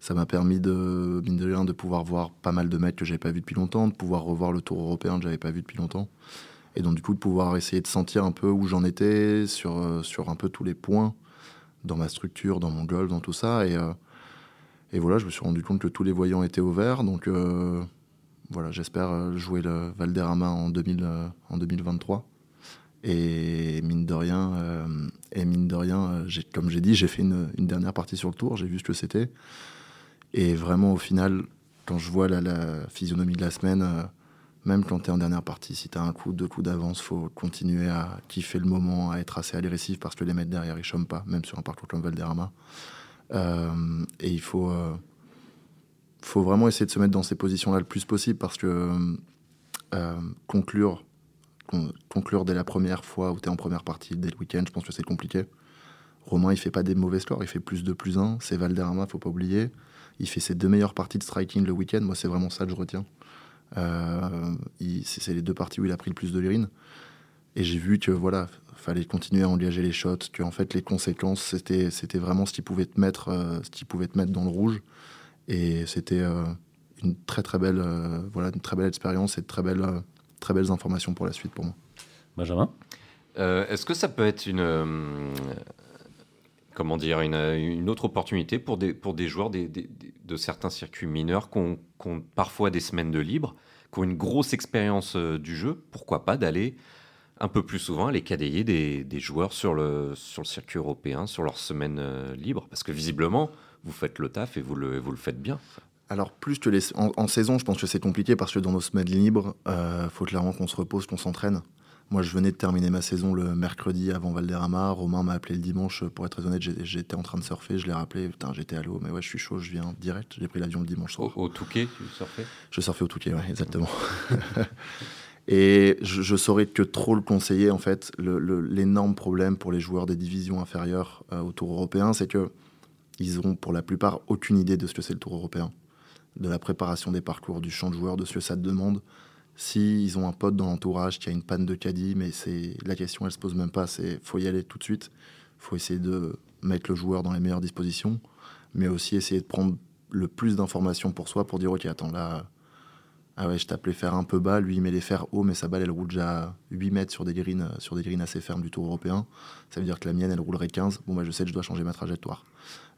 Ça m'a permis, de, mine de rien, de pouvoir voir pas mal de mecs que j'avais pas vu depuis longtemps, de pouvoir revoir le tour européen que j'avais pas vu depuis longtemps. Et donc, du coup, de pouvoir essayer de sentir un peu où j'en étais sur, sur un peu tous les points dans ma structure, dans mon golf, dans tout ça. Et, euh, et voilà, je me suis rendu compte que tous les voyants étaient ouverts. Donc euh, voilà, j'espère euh, jouer le Valderrama en, 2000, en 2023. Et mine de rien, et mine de rien comme j'ai dit, j'ai fait une, dernière partie sur le tour, j'ai vu ce que c'était. Et vraiment, au final, quand je vois la, physionomie de la semaine, même quand tu es en dernière partie, si tu as un coup, deux coups d'avance, faut continuer à kiffer le moment, à être assez agressif parce que les mecs derrière, ils chôment pas, même sur un parcours comme Valderrama. Euh, et il faut, euh, faut vraiment essayer de se mettre dans ces positions-là le plus possible parce que euh, conclure, conclure dès la première fois où tu es en première partie, dès le week-end, je pense que c'est compliqué. Romain, il fait pas des mauvais scores, il fait plus de plus 1. C'est Valderrama, faut pas oublier. Il fait ses deux meilleures parties de striking le week-end. Moi, c'est vraiment ça que je retiens. Euh, c'est les deux parties où il a pris le plus de l'urine. Et j'ai vu que voilà, fallait continuer à engager les shots, que en fait les conséquences c'était c'était vraiment ce qui pouvait te mettre euh, ce qui pouvait te mettre dans le rouge. Et c'était euh, une très très belle voilà une très belle expérience et de très belles très belles informations pour la suite pour moi. Benjamin? Est-ce que ça peut être une comment dire, une, autre opportunité pour des, pour des joueurs de certains circuits mineurs qui ont, parfois des semaines de libre, qui ont une grosse expérience euh, du jeu, pourquoi pas d'aller un peu plus souvent aller cadayer des, des, joueurs sur le, sur le circuit européen, sur leur semaine euh, libre? Parce que visiblement, vous faites le taf et vous le, vous le faites bien. Alors, plus que les, en, saison, je pense que c'est compliqué parce que dans nos semaines libres, il euh, faut clairement qu'on se repose, qu'on s'entraîne. Moi, je venais de terminer ma saison le mercredi avant Valderrama. Romain m'a appelé le dimanche. Pour être très honnête, j'étais en train de surfer. Je l'ai rappelé. Putain, j'étais à l'eau. Mais ouais, je suis chaud. Je viens direct. J'ai pris l'avion le dimanche soir. Au, Touquet, tu surfais? Je surfais au Touquet, ouais, exactement. Et je, je, saurais que trop le conseiller, en fait. L'énorme problème pour les joueurs des divisions inférieures euh, au Tour européen, c'est que ils ont pour la plupart aucune idée de ce que c'est le Tour européen, de la préparation des parcours, du champ de joueurs, de ce que ça demande. S'ils ont un pote dans l'entourage qui a une panne de caddie, mais c'est la question, elle se pose même pas. C'est faut y aller tout de suite. Faut essayer de mettre le joueur dans les meilleures dispositions, mais aussi essayer de prendre le plus d'informations pour soi pour dire ok attends là ah ouais je t'appelais faire un peu bas lui il met les fers hauts mais sa balle elle roule déjà 8 mètres sur des greens sur des assez fermes du tour européen ça veut dire que la mienne elle roulerait 15 bon bah je sais que je dois changer ma trajectoire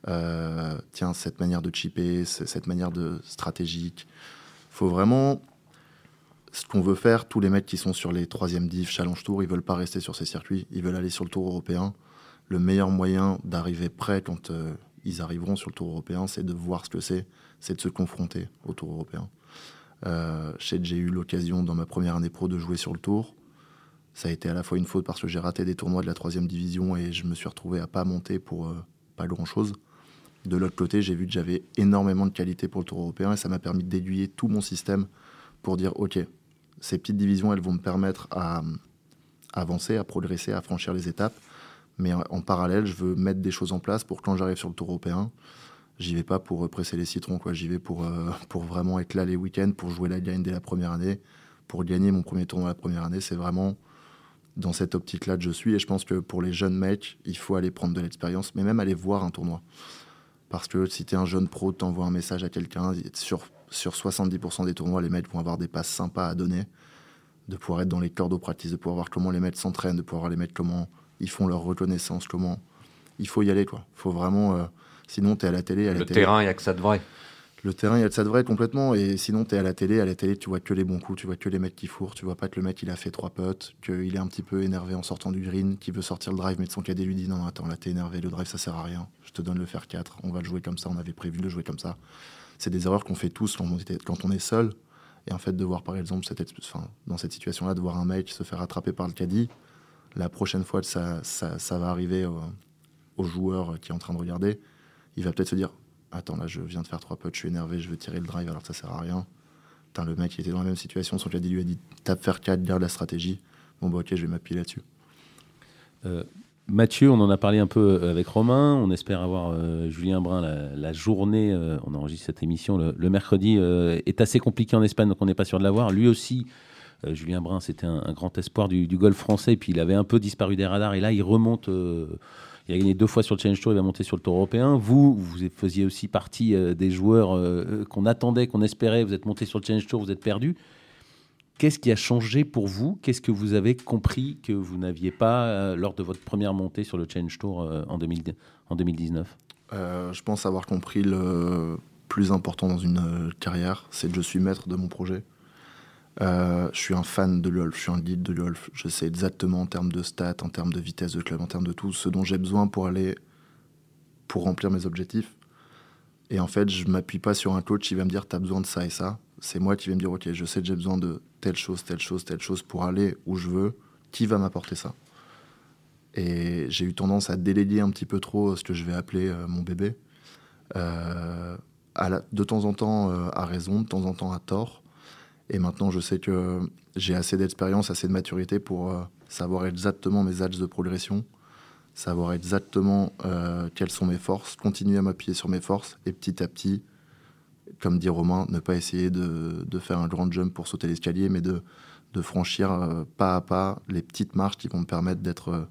euh, tiens cette manière de chipper cette manière de stratégique faut vraiment ce qu'on veut faire, tous les mecs qui sont sur les troisième div, Challenge Tour, ils veulent pas rester sur ces circuits, ils veulent aller sur le Tour européen. Le meilleur moyen d'arriver prêt quand euh, ils arriveront sur le Tour européen, c'est de voir ce que c'est, c'est de se confronter au Tour européen. Euh, j'ai eu l'occasion dans ma première année pro de jouer sur le Tour. Ça a été à la fois une faute parce que j'ai raté des tournois de la troisième division et je me suis retrouvé à pas monter pour euh, pas grand-chose. De l'autre côté, j'ai vu que j'avais énormément de qualité pour le Tour européen et ça m'a permis d'aiguiller tout mon système pour dire ok, ces petites divisions, elles vont me permettre à, avancer, à progresser, à franchir les étapes. Mais en, parallèle, je veux mettre des choses en place pour quand j'arrive sur le Tour européen, j'y vais pas pour presser les citrons, quoi. J'y vais pour, euh, vraiment être là les week-ends, pour jouer la gagne dès la première année, pour gagner mon premier tournoi la première année. C'est vraiment dans cette optique-là que je suis. Et je pense que pour les jeunes mecs, il faut aller prendre de l'expérience, mais même aller voir un tournoi. Parce que si tu es un jeune pro, tu envoies un message à quelqu'un, sur, sur 70% des tournois, les mecs vont avoir des passes sympas à donner, de pouvoir être dans les cordes aux practices, de pouvoir voir comment les mecs s'entraînent, de pouvoir voir les mecs comment ils font leur reconnaissance, comment... Il faut y aller, quoi. Il faut vraiment... Euh, sinon, tu es à la télé... À le terrain, il n'y a que ça de vrai. Le terrain, il y a de ça complètement. Et sinon, tu es à la télé. À la télé, tu vois que les bons coups, tu vois que les mecs qui fourrent. Tu vois pas que le mec, il a fait trois potes, qu'il est un petit peu énervé en sortant du green, qui veut sortir le drive, mais de son cadet lui dit Non, attends, là, t'es énervé, le drive, ça sert à rien. Je te donne le faire 4. On va le jouer comme ça. On avait prévu de le jouer comme ça. C'est des erreurs qu'on fait tous quand on est seul. Et en fait, de voir par exemple, dans cette situation-là, de voir un mec se faire attraper par le caddie, la prochaine fois que ça, va arriver au joueur qui est en train de regarder, il va peut-être se dire Attends, là, je viens de faire trois potes, je suis énervé, je veux tirer le drive alors que ça sert à rien. Putain, le mec, il était dans la même situation, son caddie lui a dit tape faire 4, garde la stratégie. Bon, bah, ok, je vais m'appuyer là-dessus. Euh, Mathieu, on en a parlé un peu euh, avec Romain. On espère avoir euh, Julien Brun la, journée. on enregistre cette émission le, mercredi. est assez compliqué en Espagne, donc on n'est pas sûr de l'avoir. Lui aussi, Julien Brun, c'était un, grand espoir du, golf français. Puis il avait un peu disparu des radars. Et là, il remonte il a gagné deux fois sur le Challenge Tour, il va monter sur le Tour européen. Vous, vous faisiez aussi partie euh, des joueurs euh, qu'on attendait, qu'on espérait. Vous êtes monté sur le Challenge Tour, vous êtes perdu. Qu'est-ce qui a changé pour vous? Qu'est-ce que vous avez compris que vous n'aviez pas euh, lors de votre première montée sur le Challenge Tour en, 2019 Je pense avoir compris le plus important dans une carrière, c'est que je suis maître de mon projet. Euh, je suis un fan de golf, je suis un guide de golf. Je sais exactement en termes de stats, en termes de vitesse de club, en termes de tout, ce dont j'ai besoin pour aller pour remplir mes objectifs. Et en fait, je m'appuie pas sur un coach qui va me dire tu as besoin de ça et ça. C'est moi qui vais me dire ok, je sais que j'ai besoin de telle chose, telle chose, telle chose pour aller où je veux. Qui va m'apporter ça? Et j'ai eu tendance à déléguer un petit peu trop ce que je vais appeler euh, mon bébé. Euh, de temps en temps à raison, de temps en temps à tort. Et maintenant, je sais que j'ai assez d'expérience, assez de maturité pour euh, savoir exactement mes axes de progression, savoir exactement euh, quelles sont mes forces, continuer à m'appuyer sur mes forces et petit à petit, comme dit Romain, ne pas essayer de, faire un grand jump pour sauter l'escalier, mais de, franchir euh, pas à pas les petites marches qui vont me permettre d'être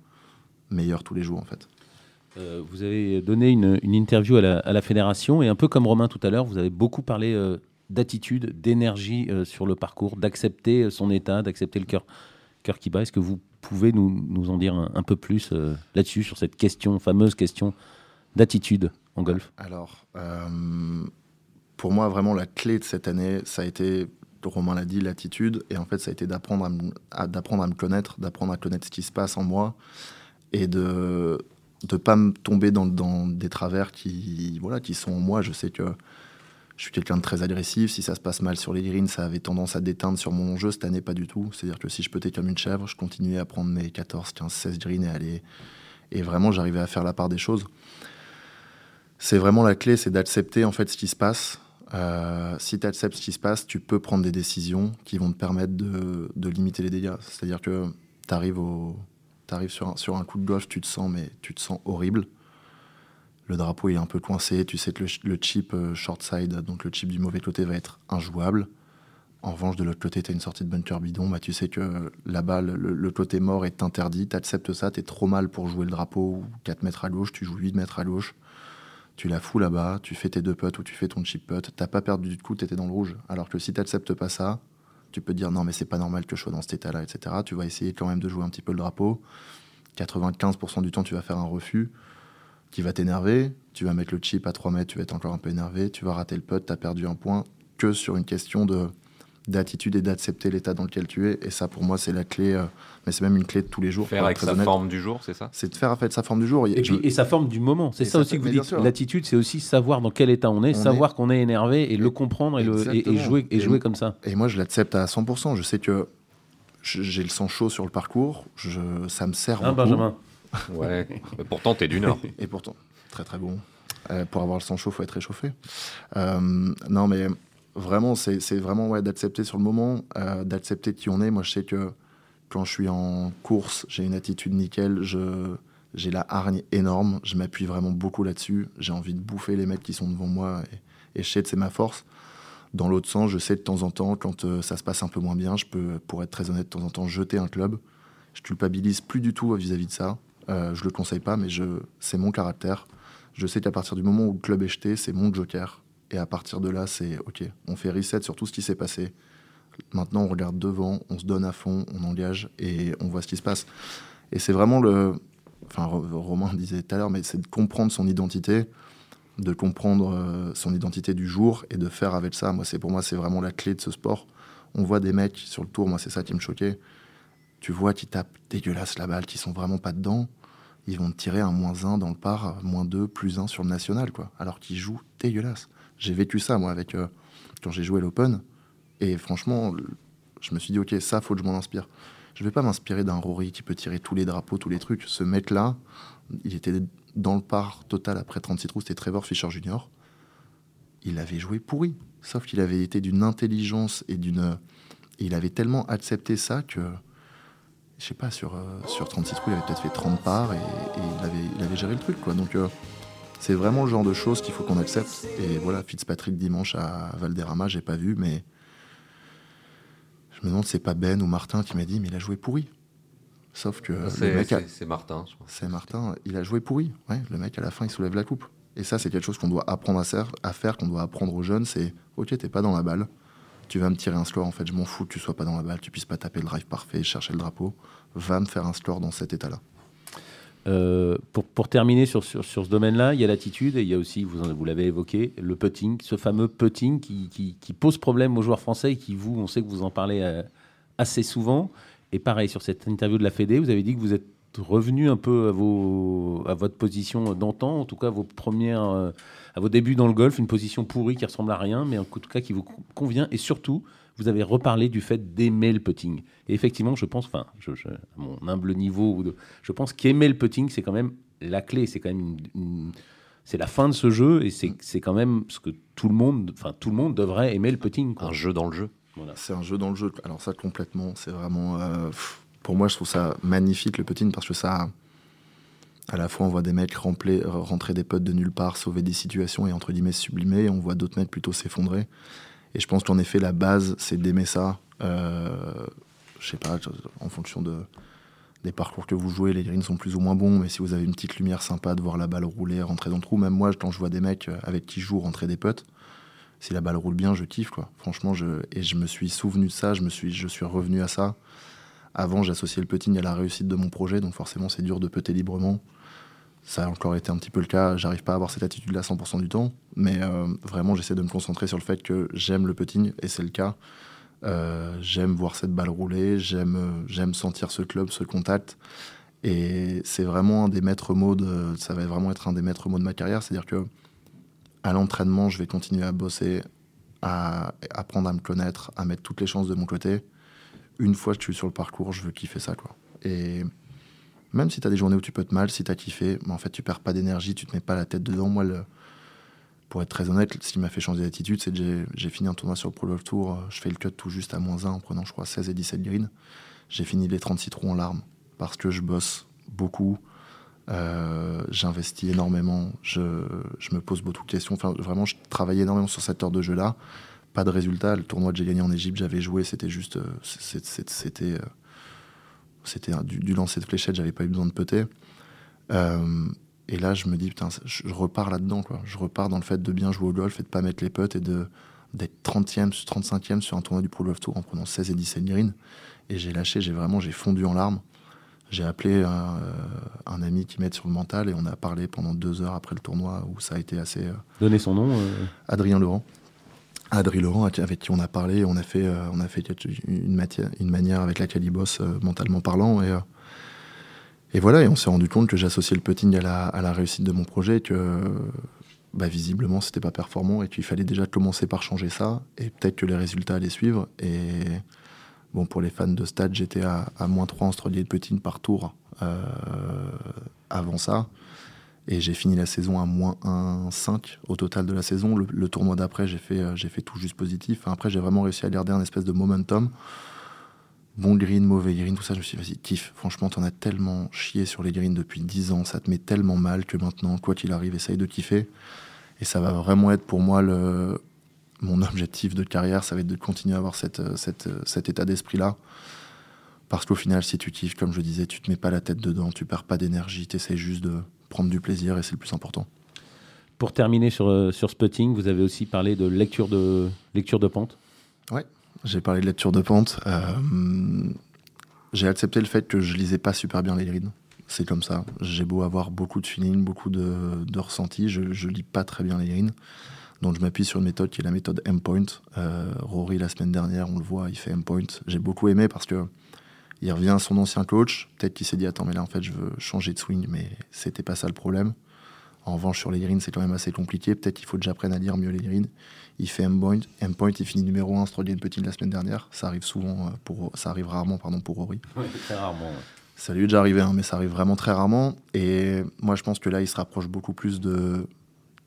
meilleur tous les jours en fait. vous avez donné une, interview à la, fédération et un peu comme Romain tout à l'heure, vous avez beaucoup parlé d'attitude, d'énergie euh, sur le parcours, d'accepter euh, son état, d'accepter le cœur, cœur qui bat. Est-ce que vous pouvez nous, nous en dire un, peu plus euh, là-dessus, sur cette question, fameuse question d'attitude en golf? Alors, pour moi, vraiment, la clé de cette année, ça a été, Romain l'a dit, l'attitude. Et en fait, ça a été d'apprendre à, me connaître, d'apprendre à connaître ce qui se passe en moi et de ne pas me tomber dans, dans, des travers qui, voilà, qui sont en moi. Je sais que je suis quelqu'un de très agressif. Si ça se passe mal sur les greens, ça avait tendance à déteindre sur mon jeu. Cette année, pas du tout. C'est-à-dire que si je pétais comme une chèvre, je continuais à prendre mes 14, 15, 16 greens et aller. Et vraiment, j'arrivais à faire la part des choses. C'est vraiment la clé, c'est d'accepter en fait ce qui se passe. Euh, si tu acceptes ce qui se passe, tu peux prendre des décisions qui vont te permettre de, limiter les dégâts. C'est-à-dire que tu arrives, au, arrives sur, un, sur un coup de golf, tu te sens, mais tu te sens horrible le drapeau est un peu coincé, tu sais que le, chip euh, short side, donc le chip du mauvais côté va être injouable. En revanche, de l'autre côté, tu as une sortie de bunker bidon, bah, tu sais que là-bas, le, côté mort est interdit, tu acceptes ça, tu es trop mal pour jouer le drapeau 4 mètres à gauche, tu joues 8 mètres à gauche, tu la fous là-bas, tu fais tes deux putts ou tu fais ton chip putt, t'as pas perdu du coup, tu étais dans le rouge. Alors que si tu n'acceptes pas ça, tu peux dire non mais c'est pas normal que je sois dans cet état-là, etc. Tu vas essayer quand même de jouer un petit peu le drapeau. 95% du temps, tu vas faire un refus qui va t'énerver. Tu vas mettre le chip à 3 mètres, tu vas être encore un peu énervé. Tu vas rater le putt, tu as perdu un point que sur une question de d'attitude et d'accepter l'état dans lequel tu es. Et ça, pour moi, c'est la clé. euh, mais c'est même une clé de tous les jours. Faire avec sa honnête. forme du jour, c'est ça? C'est de faire avec sa forme du jour. Et, Je- puis, et sa forme du moment. C'est ça ça aussi que vous dites. L'attitude, c'est aussi savoir dans quel état on est, On savoir qu'on est énervé et le comprendre et, le, et- et, Exactement. jouer, et jouer comme ça. Et moi, je l'accepte à 100%. Je sais que j'ai le sang chaud sur le parcours. Je, ça me sert Hein, beaucoup. Benjamin? Ouais. Mais pourtant, t'es du Nord. Et pourtant, très très bon. Euh, pour avoir le sang chaud, faut être réchauffé. Euh, non, mais vraiment, c'est vraiment ouais, d'accepter sur le moment, euh, d'accepter qui on est. Moi, je sais que quand je suis en course, j'ai une attitude nickel. J'ai la hargne énorme. Je m'appuie vraiment beaucoup là-dessus. J'ai envie de bouffer les mecs qui sont devant moi et, et je sais que c'est ma force. Dans l'autre sens, je sais de temps en temps, quand ça se passe un peu moins bien, je peux, pour être très honnête, de temps en temps, jeter un club. Je culpabilise plus du tout vis-à-vis de ça. Euh, je le conseille pas, mais je, c'est mon caractère. Je sais qu'à partir du moment où le club est jeté, c'est mon joker. Et à partir de là, c'est OK. On fait reset sur tout ce qui s'est passé. Maintenant, on regarde devant, on se donne à fond, on engage et on voit ce qui se passe. Et c'est vraiment le. Enfin, Ro- Romain disait tout à l'heure, mais c'est de comprendre son identité, de comprendre euh, son identité du jour et de faire avec ça. Moi, c'est pour moi, c'est vraiment la clé de ce sport. On voit des mecs sur le tour, moi, c'est ça qui me choquait. Tu vois qui tapent dégueulasse la balle, qui sont vraiment pas dedans ils vont te tirer un moins 1 dans le par, moins 2, plus 1 sur le national, quoi. Alors qu'ils jouent dégueulasse. J'ai vécu ça, moi, avec, euh, quand j'ai joué l'Open. Et franchement, je me suis dit, ok, ça, faut que je m'en inspire. Je vais pas m'inspirer d'un Rory qui peut tirer tous les drapeaux, tous les trucs. Ce mec-là, il était dans le par total après 36 trous, c'était Trevor Fisher Jr. Il avait joué pourri. Sauf qu'il avait été d'une intelligence et d'une. Il avait tellement accepté ça que je sais pas, sur, euh, sur 36 trous, il avait peut-être fait 30 parts et, et il, avait, il avait géré le truc. Quoi. Donc, euh, c'est vraiment le genre de choses qu'il faut qu'on accepte. Et voilà, Fitzpatrick dimanche à Valderrama, j'ai pas vu, mais je me demande si c'est pas Ben ou Martin qui m'a dit, mais il a joué pourri. Sauf que le C'est mec, a- c'est- Martin, je crois. c'est Martin, il a joué pourri. Ouais, le mec, à la fin, il soulève la coupe. Et ça, c'est quelque chose qu'on doit apprendre à faire, à faire qu'on doit apprendre aux jeunes. C'est, ok, t'es pas dans la balle. Tu vas me tirer un score, en fait, je m'en fous que tu sois pas dans la balle, tu puisses pas taper le drive parfait, chercher le drapeau. Va me faire un score dans cet état-là. Euh, pour, pour terminer sur, sur, sur ce domaine-là, il y a l'attitude et il y a aussi, vous, vous l'avez évoqué, le putting, ce fameux putting qui, qui, qui pose problème aux joueurs français et qui, vous, on sait que vous en parlez euh, assez souvent. Et pareil, sur cette interview de la Fédé, vous avez dit que vous êtes revenu un peu à, vos, à votre position d'antan, en tout cas à vos premières, euh, à vos débuts dans le golf, une position pourrie qui ressemble à rien, mais en tout cas qui vous convient. Et surtout, vous avez reparlé du fait d'aimer le putting. Et effectivement, je pense, enfin, je, je- à mon humble niveau, je pense qu'aimer le putting, c'est quand même la clé. C'est quand même une- une- c'est la fin de ce jeu et c'est c'est quand même ce que tout le monde, enfin tout le monde devrait aimer le putting. quoi. Un jeu dans le jeu. Voilà. C'est un jeu dans le jeu. Alors ça, complètement, c'est vraiment... euh, pff, pour moi, je trouve ça magnifique, le putting, parce que ça... À la fois, on voit des mecs rempler- rentrer des potes de nulle part, sauver des situations et, entre guillemets, sublimer. Et on voit d'autres mecs plutôt s'effondrer. Et je pense qu'en effet, la base, c'est d'aimer ça. Euh, je sais pas, en fonction de, des parcours que vous jouez, les greens sont plus ou moins bons, mais si vous avez une petite lumière sympa de voir la balle rouler, rentrer dans le trou, même moi, quand je vois des mecs avec qui je joue rentrer des potes, si la balle roule bien, je kiffe, quoi. Franchement, je, et je me suis souvenu de ça, je me suis, je suis revenu à ça. Avant, j'associais le putting à la réussite de mon projet, donc forcément, c'est dur de putter librement. Ça a encore été un petit peu le cas. J'arrive pas à avoir cette attitude-là 100% du temps, mais euh, vraiment, j'essaie de me concentrer sur le fait que j'aime le putting, et c'est le cas. Euh, j'aime voir cette balle rouler, j'aime, euh, j'aime sentir ce club, ce contact. Et c'est vraiment un des maîtres mots de, ça va vraiment être un des maîtres mots de ma carrière. C'est-à-dire que à l'entraînement, je vais continuer à bosser, à apprendre à me connaître, à mettre toutes les chances de mon côté. Une fois que je suis sur le parcours, je veux kiffer ça, quoi. Et même si tu as des journées où tu peux te mal, si tu as kiffé, mais en fait, tu perds pas d'énergie, tu te mets pas la tête dedans. Moi, pour être très honnête, ce qui m'a fait changer d'attitude, c'est que j'ai- fini un tournoi sur le Pro Golf Tour. euh, Je fais le cut tout juste à moins 1 en prenant, je crois, 16 et 17 green. J'ai fini les 36 trous en larmes parce que je bosse beaucoup. euh, J'investis énormément. Je, je me pose beaucoup de questions. Enfin, vraiment, je travaillais énormément sur cette heure de jeu-là. Pas de résultat. Le tournoi que j'ai gagné en Égypte, j'avais joué. C'était juste. euh, C'était. euh, C'était du, du lancer de fléchette, j'avais pas eu besoin de peter. Euh, et là, je me dis, putain, je, repars là-dedans, quoi. Je repars dans le fait de bien jouer au golf et de pas mettre les putts et de d'être 30e, 35e sur un tournoi du Pro Golf Tour en prenant 16 et 17 green. Et j'ai lâché, j'ai vraiment, j'ai fondu en larmes. J'ai appelé un, un ami qui m'aide sur le mental et on a parlé pendant deux heures après le tournoi où ça a été assez. Donnez son nom. euh, Adrien Laurent. Adri Laurent, avec qui on a parlé, on a fait, on a fait une, manière avec laquelle il bosse mentalement parlant. Et, et voilà, et on s'est rendu compte que j'associais le putting à la, réussite de mon projet, que bah, visiblement c'était pas performant et qu'il fallait déjà commencer par changer ça, et peut-être que les résultats allaient suivre. Et bon, pour les fans de stade, j'étais à, moins 3 en de putting par tour avant ça. Et j'ai fini la saison à moins 1,5 au total de la saison. Le, tournoi d'après, j'ai fait, euh, j'ai fait tout juste positif. après, j'ai vraiment réussi à garder un espèce de momentum. Bon green, mauvais green, tout ça. Je me suis dit, vas-y, kiffe. Franchement, t'en as tellement chié sur les greens depuis 10 ans. Ça te met tellement mal que maintenant, quoi qu'il arrive, essaye de kiffer. Et ça va vraiment être pour moi le, mon objectif de carrière. Ça va être de continuer à avoir cette, cette, cet état d'esprit-là. Parce qu'au final, si tu kiffes, comme je disais, tu te mets pas la tête dedans, tu perds pas d'énergie, tu essaies juste de prendre du plaisir et c'est le plus important. Pour terminer sur, euh, sur Spotting, vous avez aussi parlé de lecture de, lecture de pente. Ouais, j'ai parlé de lecture de pente. Euh, j'ai accepté le fait que je lisais pas super bien les greens. C'est comme ça. J'ai beau avoir beaucoup de feeling, beaucoup de, de ressenti, je, je lis pas très bien les greens. Donc je m'appuie sur une méthode qui est la méthode M-Point. Euh, Rory, la semaine dernière, on le voit, il fait M-Point. J'ai beaucoup aimé parce que il revient à son ancien coach. Peut-être qu'il s'est dit Attends, mais là, en fait, je veux changer de swing, mais c'était pas ça le problème. En revanche, sur les greens, c'est quand même assez compliqué. Peut-être qu'il faut que j'apprenne à lire mieux les greens. Il fait M-point. M-point, il finit numéro 1 Australian Petit la semaine dernière. Ça arrive souvent, euh, pour, ça arrive rarement pardon, pour Rory. Oui, très rarement. Ça lui est déjà arrivé, hein, mais ça arrive vraiment très rarement. Et moi, je pense que là, il se rapproche beaucoup plus de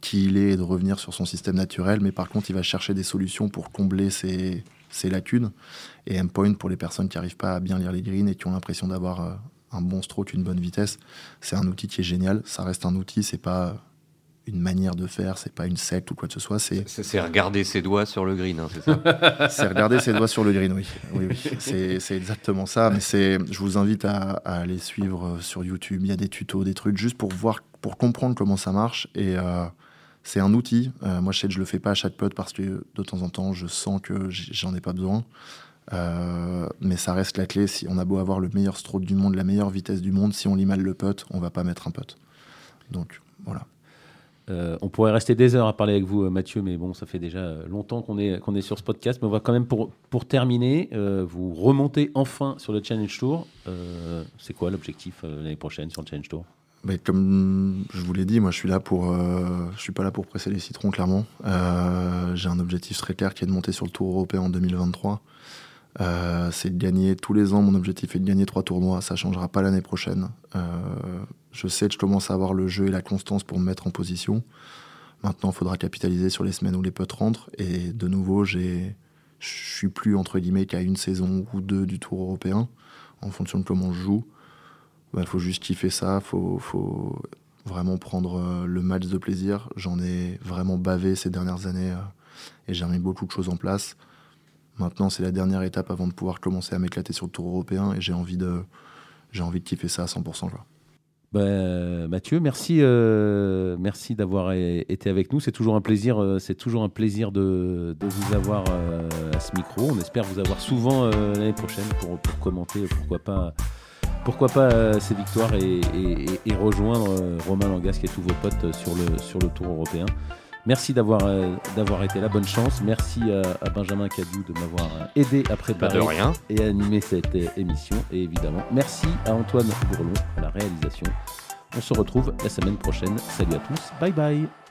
qui il est et de revenir sur son système naturel. Mais par contre, il va chercher des solutions pour combler ses, ses lacunes. Et M-Point, pour les personnes qui n'arrivent pas à bien lire les greens et qui ont l'impression d'avoir euh, un bon stroke, une bonne vitesse, c'est un outil qui est génial. Ça reste un outil, c'est pas une manière de faire, c'est pas une secte ou quoi que ce soit. C'est, c'est regarder ses doigts sur le green, hein, c'est ça? C'est regarder ses doigts sur le green, oui. oui, oui. C'est, c'est exactement ça. Mais c'est, je vous invite à, aller suivre euh, sur YouTube. Il y a des tutos, des trucs, juste pour voir, pour comprendre comment ça marche. Et euh, c'est un outil. Euh, moi, je sais je le fais pas à chaque putt parce que de temps en temps, je sens que j'en ai pas besoin. Euh, mais ça reste la clé. Si on a beau avoir le meilleur stroke du monde, la meilleure vitesse du monde, si on lit mal le putt, on va pas mettre un putt. Donc voilà. Euh, on pourrait rester des heures à parler avec vous, Mathieu, mais bon, ça fait déjà longtemps qu'on est, est sur ce podcast. Mais on va quand même, pour, pour terminer, vous remonter enfin sur le Challenge Tour. c'est quoi l'objectif l'année prochaine sur le Challenge Tour? Comme je vous l'ai dit, moi je suis là pour, euh, je suis pas là pour presser les citrons clairement. Euh, j'ai un objectif très clair qui est de monter sur le Tour européen en 2023. Euh, c'est de gagner tous les ans. Mon objectif est de gagner trois tournois. Ça changera pas l'année prochaine. je sais que je commence à avoir le jeu et la constance pour me mettre en position. Maintenant, il faudra capitaliser sur les semaines où les potes rentrent. Et de nouveau, j'ai, je suis plus entre guillemets qu'à une saison ou deux du Tour européen en fonction de comment je joue. Bah, faut juste kiffer ça, faut, faut, vraiment prendre euh, le match de plaisir. J'en ai vraiment bavé ces dernières années euh, et j'ai mis beaucoup de choses en place. Maintenant, c'est la dernière étape avant de pouvoir commencer à m'éclater sur le tour européen et j'ai envie de, envie de kiffer ça à 100%. Bah, Mathieu, merci, euh, merci d'avoir été avec nous. C'est toujours un plaisir, toujours un plaisir de, de vous avoir à ce micro. On espère vous avoir souvent l'année prochaine pour, pour, commenter, pourquoi pas pourquoi pas euh, ces victoires et, rejoindre euh, Romain Langasque et tous vos potes euh, sur le, sur le tour européen. Merci d'avoir d'avoir été là, bonne chance. Merci à, Benjamin Cadou de m'avoir aidé à préparer et à animer cette émission. Et évidemment, merci à Antoine Bourlon à la réalisation. On se retrouve la semaine prochaine. Salut à tous, bye bye